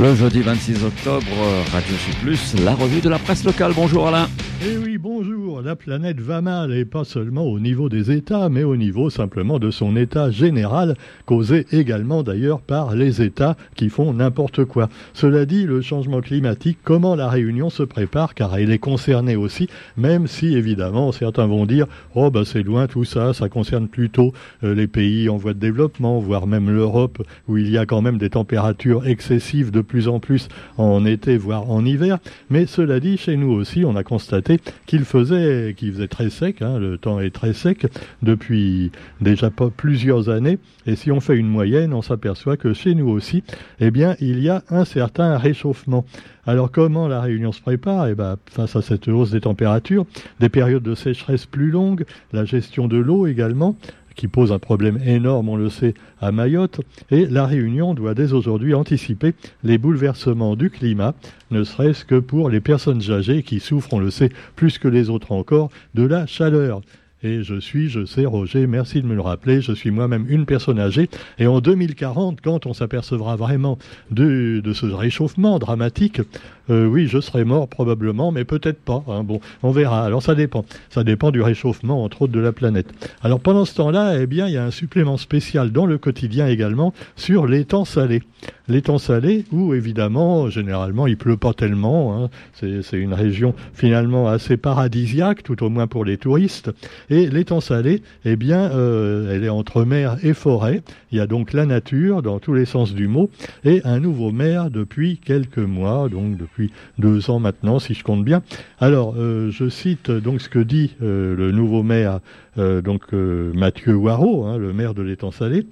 Le jeudi 26 octobre, Radio Sud Plus, la revue de la presse locale. Bonjour Alain. Eh oui, bonjour. La planète va mal et pas seulement au niveau des États, mais au niveau simplement de son état général, causé également d'ailleurs par les États qui font n'importe quoi. Cela dit, le changement climatique, comment la Réunion se prépare, car elle est concernée aussi, même si évidemment certains vont dire, oh ben c'est loin tout ça, ça concerne plutôt euh, les pays en voie de développement, voire même l'Europe, où il y a quand même des températures excessives de plus en plus en été, voire en hiver. Mais cela dit, chez nous aussi, on a constaté qu'il faisait, qu'il faisait très sec, hein, le temps est très sec depuis déjà plusieurs années, et si on fait une moyenne, on s'aperçoit que chez nous aussi, eh bien, il y a un certain réchauffement. Alors comment la Réunion se prépare? Eh ben, Face à cette hausse des températures, des périodes de sécheresse plus longues, la gestion de l'eau également, qui pose un problème énorme, on le sait, à Mayotte. Et la Réunion doit dès aujourd'hui anticiper les bouleversements du climat, ne serait-ce que pour les personnes âgées qui souffrent, on le sait, plus que les autres encore, de la chaleur. Et je suis, je sais, Roger, merci de me le rappeler, je suis moi-même une personne âgée. Et en 2040, quand on s'apercevra vraiment de, ce réchauffement dramatique, euh, oui, je serai mort probablement, mais peut-être pas. Hein. Bon, on verra. Alors ça dépend. Ça dépend du réchauffement, entre autres, de la planète. Alors pendant ce temps-là, eh bien, il y a un supplément spécial dans le quotidien également sur salés. Les temps salés, où évidemment, généralement, il pleut pas tellement. Hein. C'est une région finalement assez paradisiaque, tout au moins pour les touristes. Et temps salés, eh bien, euh, elle est entre mer et forêt. Il y a donc la nature dans tous les sens du mot et un nouveau maire depuis quelques mois, donc depuis deux ans maintenant, si je compte bien. Alors, euh, je cite donc ce que dit euh, le nouveau maire, donc Mathieu Waro, hein, le maire de l'étang salé,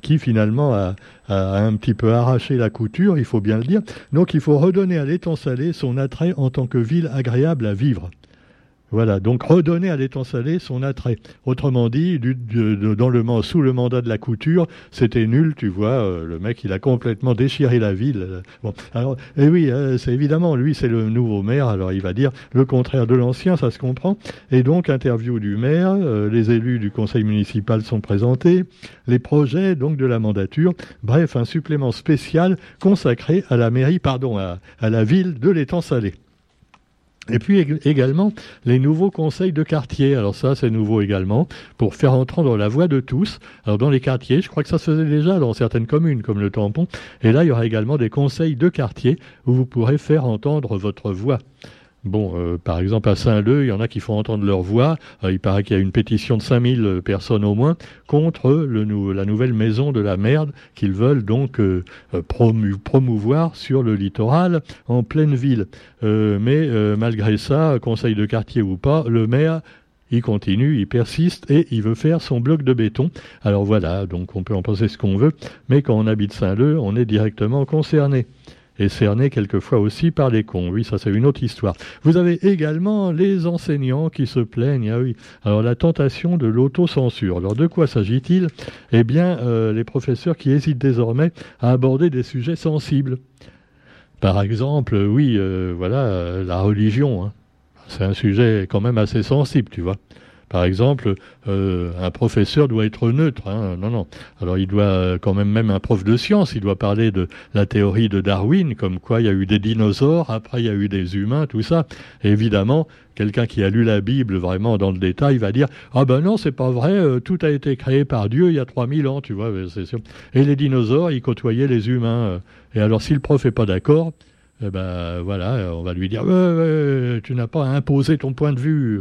qui finalement a, a, un petit peu arraché la couture, il faut bien le dire. Donc, il faut redonner à l'étang salé son attrait en tant que ville agréable à vivre. Voilà, donc redonner à l'étang salé son attrait. Autrement dit, dans le, sous le mandat de la couture, c'était nul, tu vois, euh, le mec, il a complètement déchiré la ville. Bon, alors, et oui, euh, c'est évidemment, lui, c'est le nouveau maire, alors il va dire le contraire de l'ancien, ça se comprend. Et donc, interview du maire, euh, les élus du conseil municipal sont présentés, les projets, donc, de la mandature, bref, un supplément spécial consacré à la mairie, pardon, à la ville de l'étang salé. Et puis également les nouveaux conseils de quartier. Alors ça, c'est nouveau également pour faire entendre la voix de tous. Alors dans les quartiers, je crois que ça se faisait déjà dans certaines communes comme le Tampon. Et là, il y aura également des conseils de quartier où vous pourrez faire entendre votre voix. Bon, euh, par exemple, à Saint-Leu, il y en a qui font entendre leur voix. Euh, il paraît qu'il y a une pétition de 5000 personnes au moins contre la nouvelle maison de la merde qu'ils veulent donc euh, promouvoir sur le littoral en pleine ville. mais malgré ça, conseil de quartier ou pas, le maire il continue, il persiste et il veut faire son bloc de béton. Alors voilà, donc on peut en penser ce qu'on veut, mais quand on habite Saint-Leu, on est directement concerné et cerné quelquefois aussi par les cons. Oui, ça c'est une autre histoire. Vous avez également les enseignants qui se plaignent. Ah. Alors la tentation de l'autocensure. Alors de quoi s'agit-il? Eh bien, euh, les professeurs qui hésitent désormais à aborder des sujets sensibles. Par exemple, oui, euh, voilà, euh, la religion. Hein. C'est un sujet quand même assez sensible, tu vois. Par exemple, euh, un professeur doit être neutre. Hein. Non, non. Alors il doit euh, quand même, même un prof de science, il doit parler de la théorie de Darwin, comme quoi il y a eu des dinosaures, après il y a eu des humains, tout ça. évidemment, quelqu'un qui a lu la Bible vraiment dans le détail va dire ah ben non c'est pas vrai euh, tout a été créé par Dieu il y a 3000 ans tu vois c'est sûr et les dinosaures ils côtoyaient les humains et alors si le prof est pas d'accord eh ben voilà, on va lui dire tu n'as pas imposé ton point de vue.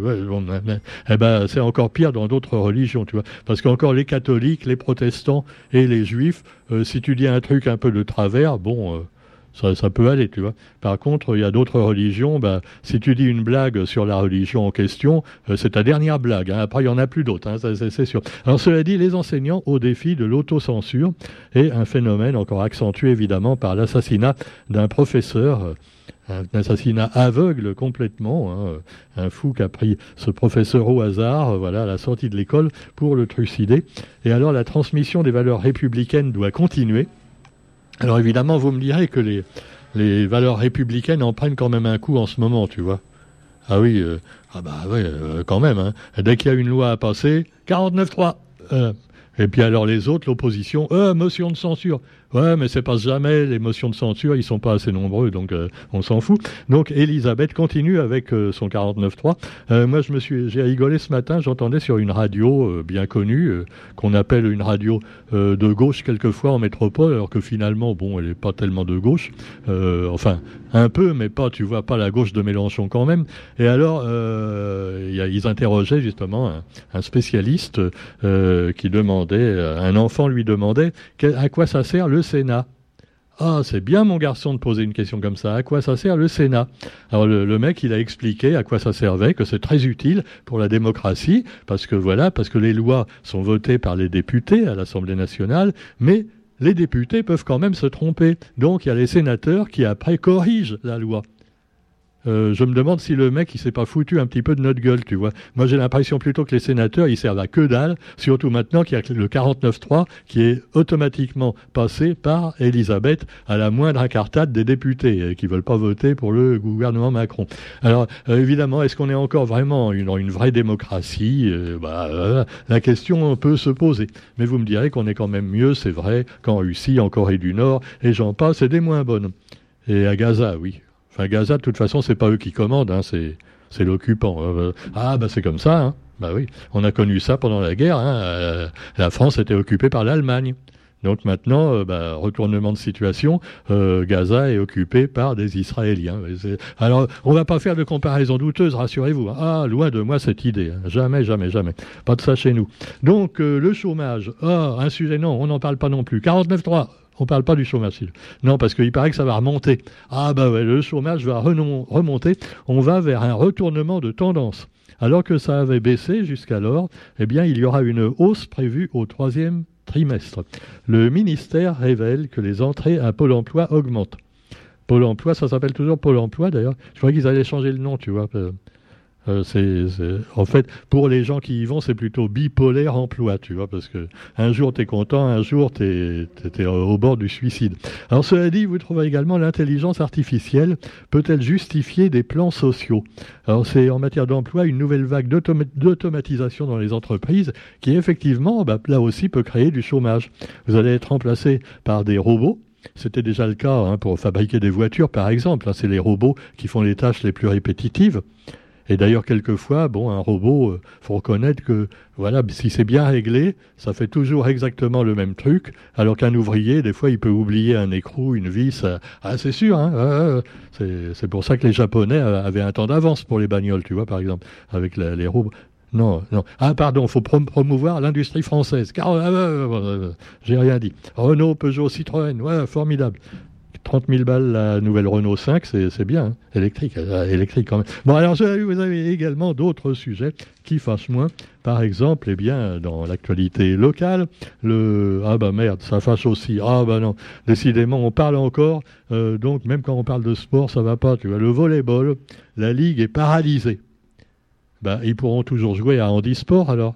eh ben c'est encore pire dans d'autres religions, tu vois, parce qu'encore les catholiques, les protestants et les juifs, euh, si tu dis un truc un peu de travers, bon. Euh, ça, peut aller, tu vois. Par contre, il y a d'autres religions. Bah, si tu dis une blague sur la religion en question, euh, c'est ta dernière blague. Hein. Après, il n'y en a plus d'autres, hein, c'est sûr. Alors, cela dit, les enseignants au défi de l'autocensure et un phénomène encore accentué évidemment par l'assassinat d'un professeur. Euh, un assassinat aveugle complètement, hein, euh, un fou qui a pris ce professeur au hasard, voilà, à la sortie de l'école pour le trucider. Et alors la transmission des valeurs républicaines doit continuer. Alors évidemment, vous me direz que les, les valeurs républicaines en prennent quand même un coup en ce moment, tu vois. Ah oui, euh, ah bah oui, euh, quand même. Hein. Dès qu'il y a une loi à passer, 49-3. Euh, et puis alors les autres, l'opposition, euh, motion de censure. Ouais, mais c'est pas jamais les motions de censure, ils sont pas assez nombreux, donc euh, on s'en fout. Donc Elisabeth continue avec euh, son 49.3. Euh, moi, je me suis, j'ai rigolé ce matin, j'entendais sur une radio bien connue, qu'on appelle une radio de gauche quelquefois en métropole, alors que finalement, bon, elle est pas tellement de gauche. enfin, un peu, mais pas, tu vois, pas la gauche de Mélenchon quand même. Et alors, ils interrogeaient justement un, spécialiste qui demandait, un enfant lui demandait, à quoi ça sert le Sénat. Ah, c'est bien mon garçon de poser une question comme ça. À quoi ça sert le Sénat? Alors le, mec, il a expliqué à quoi ça servait, que c'est très utile pour la démocratie, parce que voilà, parce que les lois sont votées par les députés à l'Assemblée nationale, mais les députés peuvent quand même se tromper. Donc il y a les sénateurs qui après corrigent la loi. Euh, je me demande si le mec il s'est pas foutu un petit peu de notre gueule, tu vois. Moi j'ai l'impression plutôt que les sénateurs ils servent à que dalle, surtout maintenant qu'il y a le 49-3 qui est automatiquement passé par Elisabeth à la moindre incartade des députés euh, qui veulent pas voter pour le gouvernement Macron. Alors euh, évidemment, est-ce qu'on est encore vraiment une, vraie démocratie bah, La question peut se poser. Mais vous me direz qu'on est quand même mieux, c'est vrai, qu'en Russie, en Corée du Nord, et j'en passe, et des moins bonnes. Et à Gaza, oui. Gaza, de toute façon, c'est pas eux qui commandent, hein, c'est, c'est l'occupant. Euh, ah, bah c'est comme ça. Hein. Bah oui, on a connu ça pendant la guerre. Hein. Euh, la France était occupée par l'Allemagne. Donc maintenant, euh, bah, retournement de situation, Gaza est occupé par des Israéliens. Alors, on va pas faire de comparaison douteuse, rassurez-vous. Hein. Ah, loin de moi cette idée. Hein. Jamais, jamais, jamais. Pas de ça chez nous. Donc, le chômage. Ah, un sujet, non, on n'en parle pas non plus. 49.3. On ne parle pas du chômage. Non, parce qu'il paraît que ça va remonter. Ah bah ouais, le chômage va remonter. On va vers un retournement de tendance. Alors que ça avait baissé jusqu'alors, eh bien, il y aura une hausse prévue au troisième trimestre. Le ministère révèle que les entrées à Pôle emploi augmentent. Pôle emploi, ça s'appelle toujours Pôle emploi d'ailleurs. Je crois qu'ils allaient changer le nom, tu vois. Euh, en fait, pour les gens qui y vont, c'est plutôt bipolaire emploi, tu vois, parce que un jour tu es content, un jour tu es, au bord du suicide. Alors cela dit, vous trouvez également l'intelligence artificielle peut-elle justifier des plans sociaux? Alors c'est en matière d'emploi une nouvelle vague d'automatisation dans les entreprises qui effectivement, bah, là aussi, peut créer du chômage. Vous allez être remplacé par des robots c'était déjà le cas hein, pour fabriquer des voitures, par exemple. Hein, c'est les robots qui font les tâches les plus répétitives. Et d'ailleurs, quelquefois, bon, un robot, euh, faut reconnaître que, voilà, si c'est bien réglé, ça fait toujours exactement le même truc, alors qu'un ouvrier, des fois, il peut oublier un écrou, une vis. Euh, ah, c'est sûr, hein, c'est pour ça que les Japonais avaient un temps d'avance pour les bagnoles, tu vois, par exemple, avec les robots. Non, non. Ah, pardon, il faut promouvoir l'industrie française. Car, euh, j'ai rien dit. Renault, Peugeot, Citroën, ouais, formidable. 30 000 balles la nouvelle Renault 5, c'est bien, hein. électrique, euh, électrique quand même. Bon, alors vous avez également d'autres sujets qui fâchent moins. Par exemple, eh bien, dans l'actualité locale, le ah bah merde, ça fâche aussi. Ah bah non, décidément, on parle encore. Euh, donc même quand on parle de sport, ça va pas. Tu vois, le volleyball, la ligue est paralysée. Bah, ils pourront toujours jouer à handisport alors?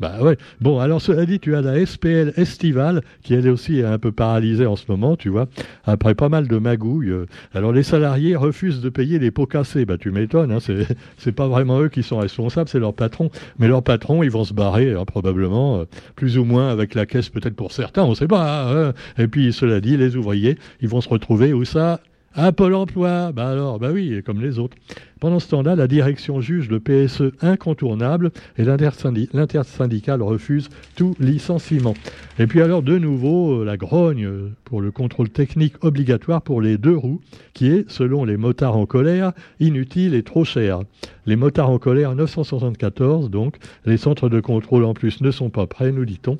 Bah ouais. Bon, alors cela dit, tu as la SPL estivale qui elle aussi un peu paralysée en ce moment, tu vois, après pas mal de magouilles. Alors les salariés refusent de payer les pots cassés. Bah tu m'étonnes, hein, c'est, pas vraiment eux qui sont responsables, c'est leur patron. Mais leur patron, ils vont se barrer hein, probablement, euh, plus ou moins avec la caisse peut-être pour certains, on sait pas. Hein. Et puis cela dit, les ouvriers, ils vont se retrouver où ça? À Pôle emploi, bah alors, bah oui, comme les autres. Pendant ce temps-là, la direction juge le PSE incontournable et l'intersyndicale refuse tout licenciement. Et puis alors, de nouveau, euh, la grogne pour le contrôle technique obligatoire pour les deux roues, qui est, selon les motards en colère, inutile et trop cher. Les motards en colère 974, donc, les centres de contrôle en plus ne sont pas prêts, nous dit-on.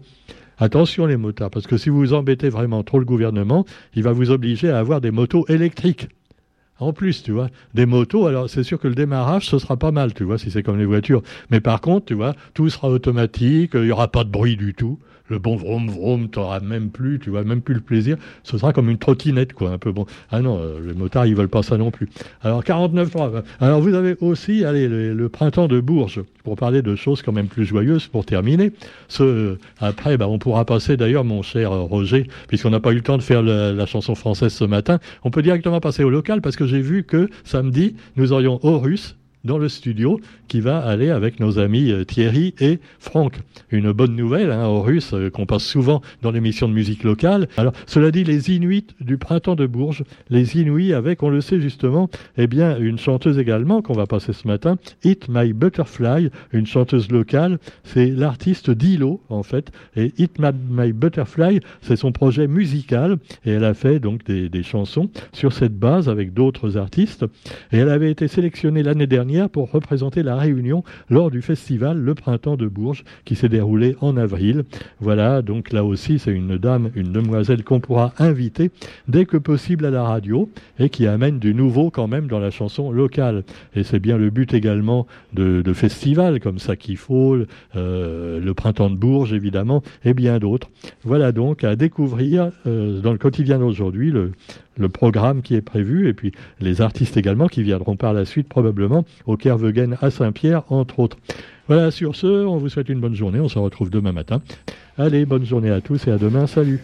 Attention les motards, parce que si vous embêtez vraiment trop le gouvernement, il va vous obliger à avoir des motos électriques. En plus, tu vois, des motos, alors c'est sûr que le démarrage, ce sera pas mal, tu vois, si c'est comme les voitures. Mais par contre, tu vois, tout sera automatique, il n'y aura pas de bruit du tout le bon vroom vroom, t'auras même plus, tu vois, même plus le plaisir. Ce sera comme une trottinette, quoi, un peu bon. Ah non, euh, les motards, ils veulent pas ça non plus. Alors 49.3. Alors vous avez aussi, allez, le, printemps de Bourges, pour parler de choses quand même plus joyeuses, pour terminer. Ce, après, bah, on pourra passer d'ailleurs, mon cher Roger, puisqu'on n'a pas eu le temps de faire la, chanson française ce matin, on peut directement passer au local parce que j'ai vu que samedi, nous aurions Horus dans le studio qui va aller avec nos amis euh, Thierry et Franck. Une bonne nouvelle hein, aux Russes euh, qu'on passe souvent dans l'émission de musique locale. Alors, cela dit, les Inuits du printemps de Bourges, les Inuits avec, on le sait justement, eh bien, une chanteuse également qu'on va passer ce matin, Hit My Butterfly, une chanteuse locale. C'est l'artiste Dilo, en fait. Et Hit My Butterfly, c'est son projet musical. Et elle a fait donc des, des chansons sur cette base avec d'autres artistes. Et elle avait été sélectionnée l'année dernière pour représenter la Réunion lors du festival Le Printemps de Bourges qui s'est déroulé en avril. Voilà, donc là aussi, c'est une dame, une demoiselle qu'on pourra inviter dès que possible à la radio et qui amène du nouveau quand même dans la chanson locale. Et c'est bien le but également de, festivals comme ça qu'il faut, euh, le Printemps de Bourges évidemment, et bien d'autres. Voilà donc à découvrir euh, dans le quotidien d'aujourd'hui le, le programme qui est prévu et puis les artistes également qui viendront par la suite probablement au Kervegen à Saint-Pierre entre autres. Voilà, sur ce, on vous souhaite une bonne journée, on se retrouve demain matin. Allez, bonne journée à tous et à demain, salut